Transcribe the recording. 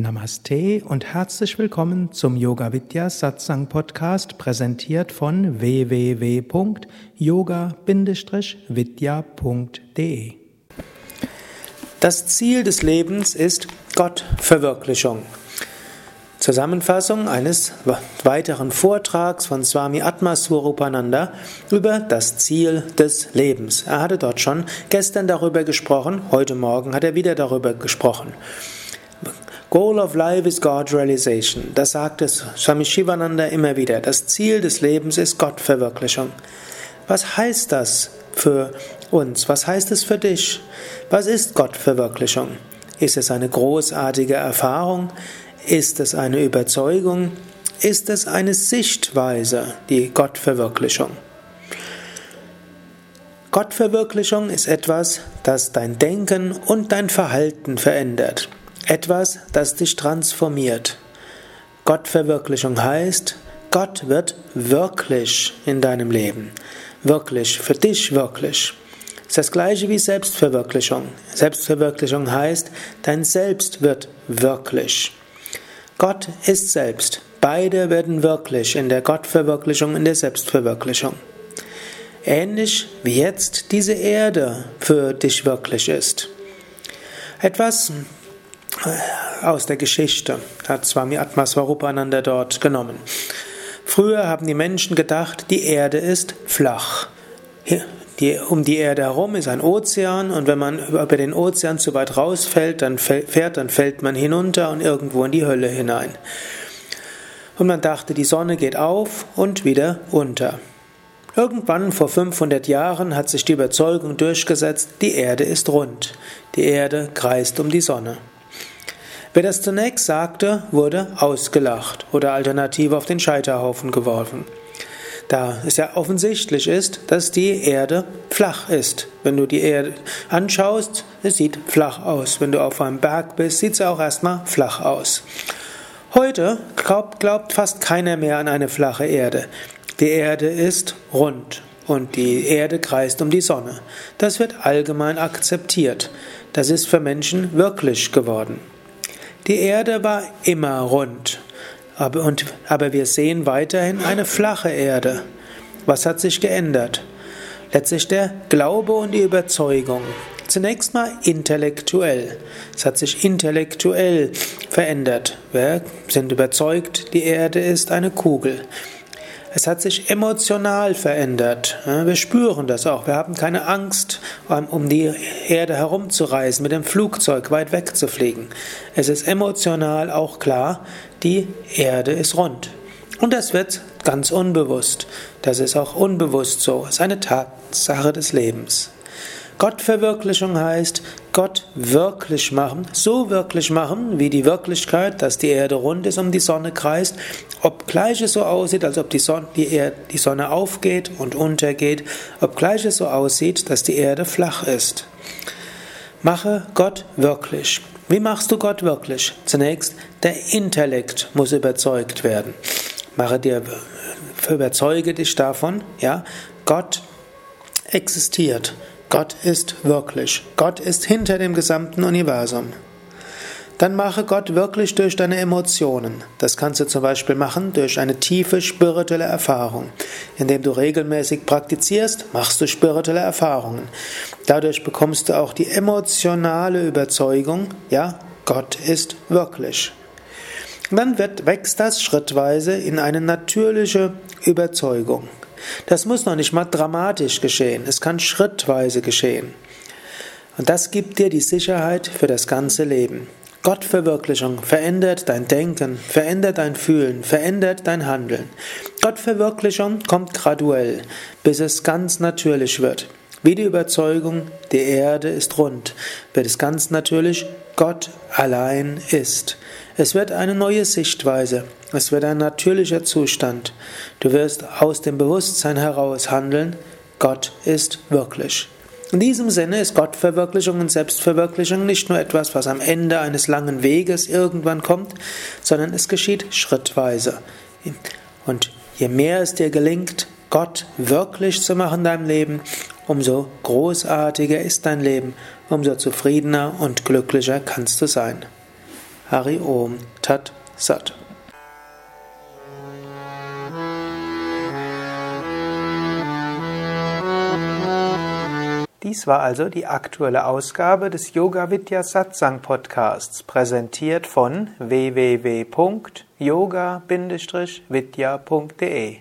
Namaste und herzlich willkommen zum Yoga Vidya Satsang Podcast, präsentiert von www.yoga-vidya.de. Das Ziel des Lebens ist Gottverwirklichung. Zusammenfassung eines weiteren Vortrags von Swami Atmaswarupananda über das Ziel des Lebens. Er hatte dort schon gestern darüber gesprochen, heute Morgen hat er wieder darüber gesprochen. Goal of life is God realization. Das sagt es Swami Shivananda immer wieder. Das Ziel des Lebens ist Gottverwirklichung. Was heißt das für uns? Was heißt es für dich? Was ist Gottverwirklichung? Ist es eine großartige Erfahrung? Ist es eine Überzeugung? Ist es eine Sichtweise, die Gottverwirklichung? Gottverwirklichung ist etwas, das dein Denken und dein Verhalten verändert. Etwas, das dich transformiert. Gottverwirklichung heißt, Gott wird wirklich in deinem Leben. Wirklich, für dich wirklich. Das ist das gleiche wie Selbstverwirklichung. Selbstverwirklichung heißt, dein Selbst wird wirklich. Gott ist selbst. Beide werden wirklich in der Gottverwirklichung, in der Selbstverwirklichung. Ähnlich wie jetzt diese Erde für dich wirklich ist. Etwas aus der Geschichte hat Swami Atmaswarupananda dort genommen. Früher haben die Menschen gedacht, die Erde ist flach. Die, um die Erde herum ist ein Ozean und wenn man über den Ozean zu weit rausfällt, dann fährt, dann fällt man hinunter und irgendwo in die Hölle hinein. Und man dachte, die Sonne geht auf und wieder unter. Irgendwann vor 500 Jahren hat sich die Überzeugung durchgesetzt, die Erde ist rund. Die Erde kreist um die Sonne. Wer das zunächst sagte, wurde ausgelacht oder alternativ auf den Scheiterhaufen geworfen. Da es ja offensichtlich ist, dass die Erde flach ist. Wenn du die Erde anschaust, es sieht flach aus. Wenn du auf einem Berg bist, sieht es auch erstmal flach aus. Heute glaubt, glaubt fast keiner mehr an eine flache Erde. Die Erde ist rund und die Erde kreist um die Sonne. Das wird allgemein akzeptiert. Das ist für Menschen wirklich geworden. Die Erde war immer rund, aber, und, aber wir sehen weiterhin eine flache Erde. Was hat sich geändert? Letztlich der Glaube und die Überzeugung. Zunächst mal intellektuell. Es hat sich intellektuell verändert. Wir sind überzeugt, die Erde ist eine Kugel. Es hat sich emotional verändert. Wir spüren das auch. Wir haben keine Angst, um die Erde herumzureisen, mit dem Flugzeug weit weg zu fliegen. Es ist emotional auch klar, die Erde ist rund. Und das wird ganz unbewusst. Das ist auch unbewusst so. Es ist eine Tatsache des Lebens. Gottverwirklichung heißt, Gott wirklich machen, so wirklich machen, wie die Wirklichkeit, dass die Erde rund ist, um die Sonne kreist, obgleich es so aussieht, als ob die Sonne, die, Erde, die Sonne aufgeht und untergeht, obgleich es so aussieht, dass die Erde flach ist. Mache Gott wirklich. Wie machst du Gott wirklich? Zunächst, der Intellekt muss überzeugt werden. Mache dir, überzeuge dich davon, ja, Gott existiert. Gott ist wirklich. Gott ist hinter dem gesamten Universum. Dann mache Gott wirklich durch deine Emotionen. Das kannst du zum Beispiel machen durch eine tiefe spirituelle Erfahrung. Indem du regelmäßig praktizierst, machst du spirituelle Erfahrungen. Dadurch bekommst du auch die emotionale Überzeugung, ja, Gott ist wirklich. Und dann wird, wächst das schrittweise in eine natürliche Überzeugung. Das muss noch nicht mal dramatisch geschehen, es kann schrittweise geschehen. Und das gibt dir die Sicherheit für das ganze Leben. Gottverwirklichung verändert dein Denken, verändert dein Fühlen, verändert dein Handeln. Gottverwirklichung kommt graduell, bis es ganz natürlich wird. Wie die Überzeugung, die Erde ist rund, wird es ganz natürlich, Gott allein ist. Es wird eine neue Sichtweise, es wird ein natürlicher Zustand. Du wirst aus dem Bewusstsein heraus handeln, Gott ist wirklich. In diesem Sinne ist Gottverwirklichung und Selbstverwirklichung nicht nur etwas, was am Ende eines langen Weges irgendwann kommt, sondern es geschieht schrittweise. Und je mehr es dir gelingt, Gott wirklich zu machen in deinem Leben, umso großartiger ist dein Leben, umso zufriedener und glücklicher kannst du sein. Hari Om Tat Sat. Dies war also die aktuelle Ausgabe des Yoga Vidya Satsang Podcasts, präsentiert von www.yoga-vidya.de